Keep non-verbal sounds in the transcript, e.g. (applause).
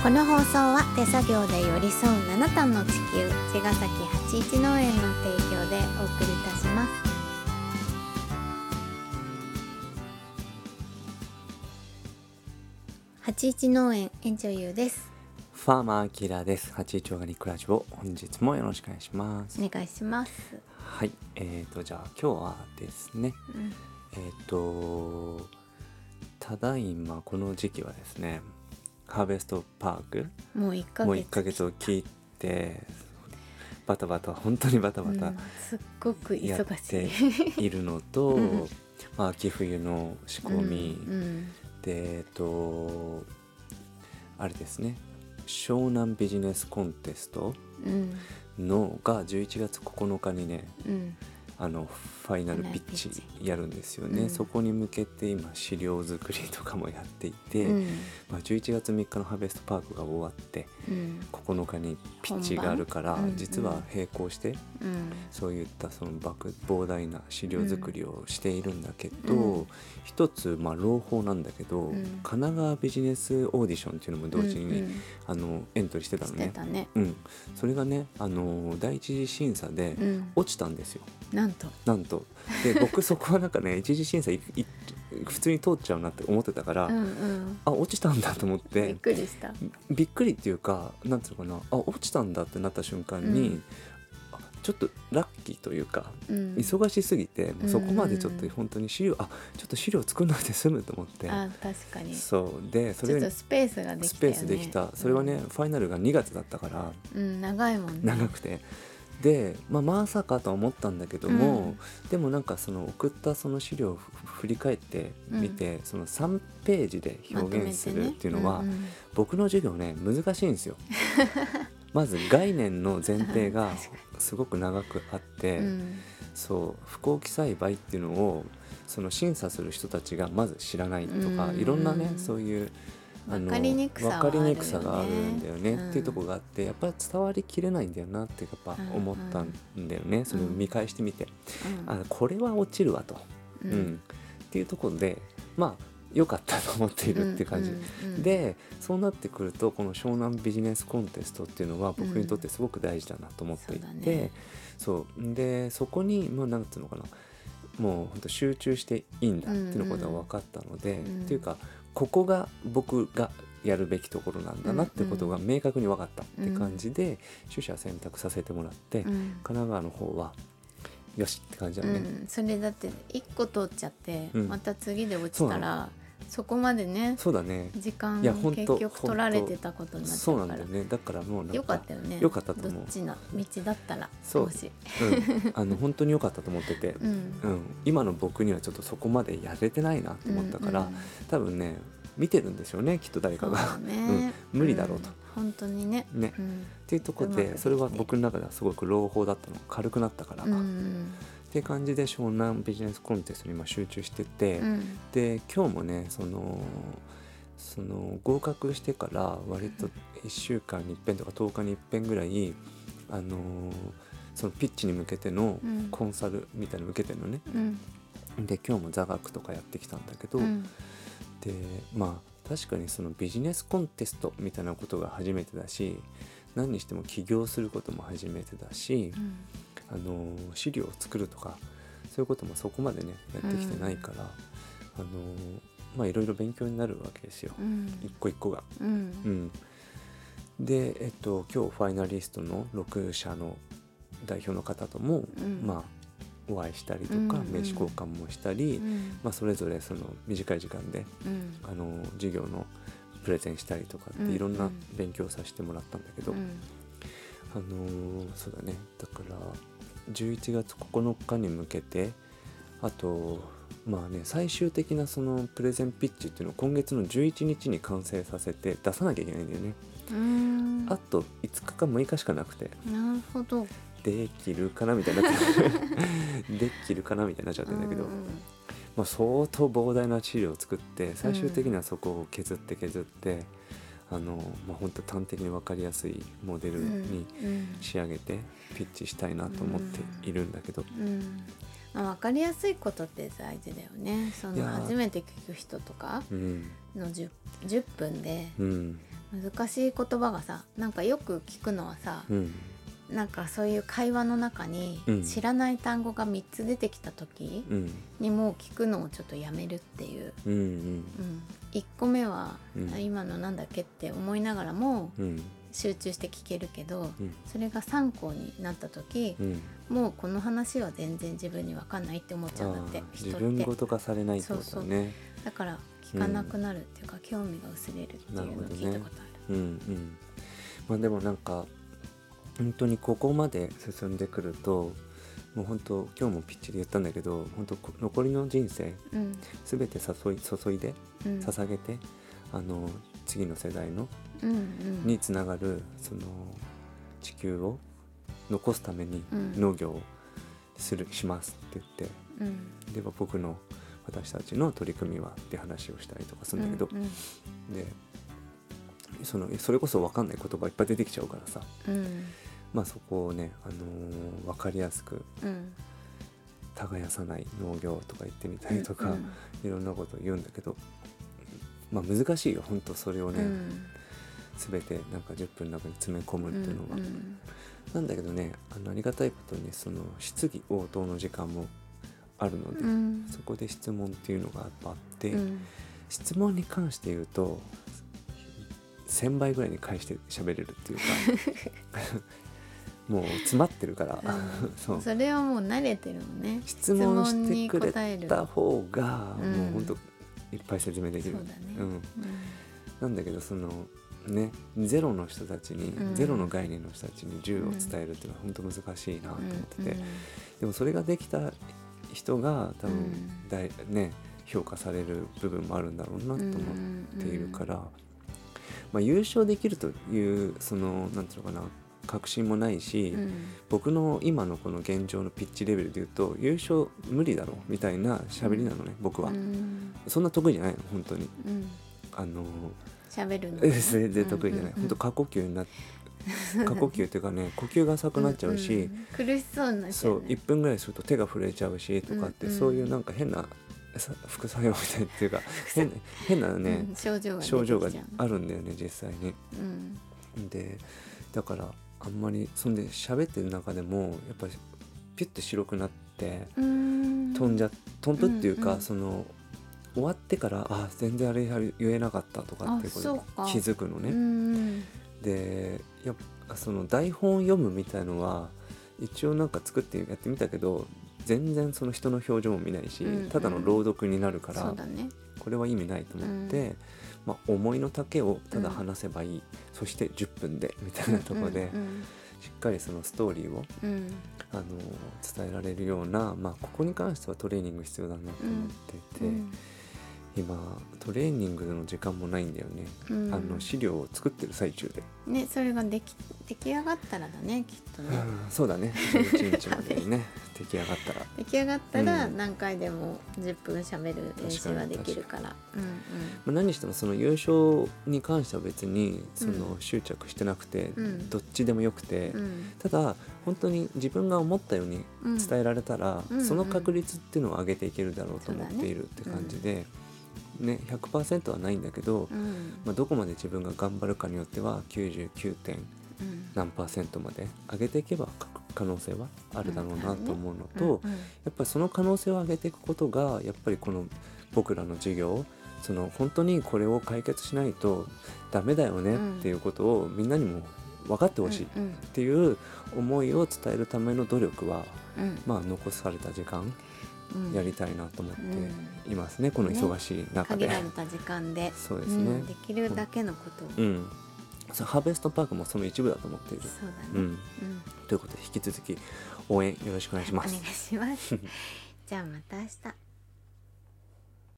この放送は手作業で寄り添う七段の地球茅ヶ崎八一農園の提供でお送りいたします八一農園園長ゆうですファーマーキラーです。八一オーガニックラジオ、本日もよろしくお願いします。お願いしますはい、えーと、じゃあ今日はですね、うんえーと、ただいまこの時期はですね、ハーベストパーク、もう一ヶ月。もう1ヶ月を切って、バタバタ、本当にバタバタうんすっごくやっ忙していいるのと、うん。まあ、秋冬の仕込み、うんでえっとあれですね。湘南ビジネスコンテストうん。のが11月9日にねうんあのファイナルピッチやるんですよね、うん。そこに向けて今資料作りとかもやっていて、うん。まあ、11月3日のハーベストパークが終わってうん。9日にピッチがあるから、本番？実は並行してうん。そういったその莫膨大な資料作りをしているんだけど、うん。一つまあ朗報なんだけど、うん。神奈川ビジネスオーディションっていうのも同時に、うんあのエントリーしてたしのね。ね。うん、それがねあの第一次審査でうん。落ちたんですよ、なんと。なんと。で (laughs) 僕そこはなんかね一次審査いい普通に通っちゃうなって思ってたから、うんうん。あ落ちたんだと思っびってくりした。びっくりっていうかなんつうのかな。あ落ちたんだってなった瞬間に、うん。あちょっとラッキーというかうん。忙しすぎて、そこまでちょっとうん本当に資料あちょっと資料作んなくて済むと思って。あ確かに。ちそう。でそれょっとスペースができスペたよね。ースできた。それはね、ファイナルが2月だったからうん長いもんね。長くて。で、まあ、まさかとは思ったんだけども、でもなんかその送ったその資料をふ振り返ってみて、その3ページで表現するっていうのは、まとめてね僕の授業ね難しいんですよ。(laughs) まず概念の前提がすごく長くあって、うん。うんそう不幸期栽培っていうのをその審査する人たちがまず知らないとか、うん。いろんなねそういうわかりにくさね。わかりにくさがあるんだよね、うん。っていうところがあってやっぱり伝わりきれないんだよなってやっぱ思ったんだよね、それを見返してみて、うん。あこれは落ちるわと、ううん。っていうところでまあ良かったと思っているっていう感じ、うんうんでそうなってくるとこの湘南ビジネスコンテストっていうのは僕にとってすごく大事だなと思っていそうだて、ねそう。でそこにもうなんていうのかな。もう本当集中していいんだっていうのことが分かったので、うん。っていうかここが僕がやるべきところなんだなってことが明確に分かったって感じで、取捨選択させてもらって、うん。神奈川の方はよしって感じだね。うん、それだって一個通っちゃって、うん。また次で落ちたらそこまでねそうだね。時間いやほんと結局取られてたことになっそうなんだよね。だからもうなんかよかったよね。よかったと思う。どっちの道だったらそう。もし。うん、あの本当に良かったと思ってて、(laughs) うん。うん、今の僕にはちょっとそこまでやれてないなと思ったから、うんうん。多分ね見てるんですよねきっと誰かが。そうだね、うん。無理だろうと。ん。本当にね。ね、っうん。ていうところうまくできて。でそれは僕の中ではすごく朗報だったの。軽くなったから、うんうっんて感じで湘南ビジネスコンテストに今集中してて、うん。で今日もねそのその合格してから割と1週間に一遍とか10日に一遍ぐらいあのーそのピッチに向けてのうん。コンサルみたいなの受けてるのね。うん。で今日も座学とかやってきたんだけど、うん。でまあ確かにそのビジネスコンテストみたいなことが初めてだし何にしても起業することも初めてだし、あの資料を作るとかそういうこともそこまでねやってきてないから、あのまあいろいろ勉強になるわけですよ、うん。一個一個が。ううん。ん、で、えっと、今日ファイナリストの6社の代表の方とも、うん。まあお会いしたりとか、うんうん名刺交換もしたり、うん。まあ、それぞれその短い時間でうん。あの授業のプレゼンしたりとかっうんていろんな勉強をさせてもらったんだけど、うん。あのーそうだね。だから11月9日に向けてあとまあね最終的なそのプレゼンピッチっていうのを今月の11日に完成させて出さなきゃいけないんだよね、うん。あと5日か6日しかなくて。なるほど。できるかなみたいにな。っ (laughs) てできるかなみたいになっちゃってるんだけど、うん。まあ、相当膨大な資料を作って最終的にはそこを削って削って、あのまあ本当端的に分かりやすいモデルにうん仕上げてピッチしたいなと思っているんだけど、うん。まあ、分かりやすいことって大事だよね。その初めて聞く人とかうん。の 10, 10分でうん。難しい言葉がさなんかよく聞くのはさ、うんなんかそういう会話の中にうん。知らない単語が3つ出てきた時うん。にもう聞くのをちょっとやめるっていう、うんうん。うん、1個目は、今のなんだっけって思いながらもうん。集中して聞けるけど、うん。それが参考になった時、うん。もうこの話は全然自分に分かんないって思っちゃうんだって自分ごと化されないってことだねだから聞かなくなるっていうか、興味が薄れるっていうのを聞いたことある。うんうん。まあでもなんか本当にここまで進んでくるともう本当今日もピッチで言ったんだけど本当こ残りの人生うん。全て誘い注いでうん。捧げて、あの次の世代のうんうん。につながるその地球を残すためにうん。農業をするしますって言ってうん。で僕の私たちの取り組みはって話をしたりとかするんだけど、うんでそのそれこそ分かんない言葉いっぱい出てきちゃうからさ。うんまあそこをね、あのー分かりやすくうん。耕さない農業とか言ってみたりとか、うんいろんなことを言うんだけど、まあ難しいよ本当それをね、うん。全てなんか10分の中に詰め込むうんっていうのは。うんなんだけどねあのありがたいことにその質疑応答の時間もあるので、うん。そこで質問っていうのがやっぱあって、うん。質問に関して言うと1,000倍ぐらいに返して喋れるっていうか (laughs) もう詰まってるから、うん。(laughs) そう。それはもう慣れてるもんね。質問してくれるた方がうんもうほんといっぱい説明できる。そうだね。うん、なんだけどそのねゼロの人たちに、うん。ゼロの概念の人たちに10を伝えるっていうのは本当難しいなと思ってて、うん。でもそれができた人が多分うん。大、ね評価される部分もあるんだろうなと思っているから、まあ、優勝できるというそのなんていうのかな確信もないし、うん。僕の今のこの現状のピッチレベルで言うと優勝無理だろうみたいな喋りなのね、僕は、うん。そんな得意じゃないの本当に。うん。あの喋るの。え全然得意じゃない、本当過呼吸にな (laughs) 過呼吸っていうかね呼吸が浅くなっちゃうし、んん苦しそうになっちゃそううね1分ぐらいすると手が震えちゃうしとかって、うんうん。そういうなんか変なさ副作用みたいっていうか変変なね、うん症状が症状があるんだよね実際に。うん。でだからあんまりそんで喋ってる中でもやっぱりピュッて白くなってうん。飛んじゃ飛ぶっていうか、うんうん。その終わってからあ全然あれ言えなかったとかってこと気づくのね。うんでやっぱその台本を読むみたいのは一応なんか作ってやってみたけど全然その人の表情も見ないし、うんうん。ただの朗読になるから、ねこれは意味ないと思って、まあ、思いの丈をただ話せばいい、そして10分でみたいなところで、うんしっかりそのストーリーをうん。あの伝えられるような、まあ、ここに関してはトレーニング必要だなと思っていて、うん今トレーニングの時間もないんだよね、うん。あの資料を作ってる最中で。ねそれができ出来上がったらだねきっとね。うんそうだね。11日までにね (laughs) 出来上がったら。出来上がったらうん。何回でも10分しゃべる練習ができるから。うんまあ、何にしてもその優勝に関しては別にそのうん。執着してなくて、うん。どっちでもよくて、うん。うんただ本当に自分が思ったようにうん。伝えられたら、うんその確率っていうのを上げていけるだろうと思っているって感じで、ね100%はないんだけど、うん。まあ、どこまで自分が頑張るかによっては99点うん。何パーセントまで上げていけばか可能性はあるだろうなと思うのうん。と、うん。やっぱりその可能性を上げていくことがやっぱりこの僕らの授業その本当にこれを解決しないとダメだよねっていうことをみんなにも分かってほしいっうん。ていう思いを伝えるための努力は、うん。まあ、残された時間。うんやりたいなと思ってうんいますね、この忙しい中で。限られた時間で。そうですね、うん。できるだけのことを。うん。そうハーベストパークもその一部だと思っている。そうだね。うん、うん。ということで引き続き応援よろしくお願いします。お願いします。(laughs) じゃあまた明日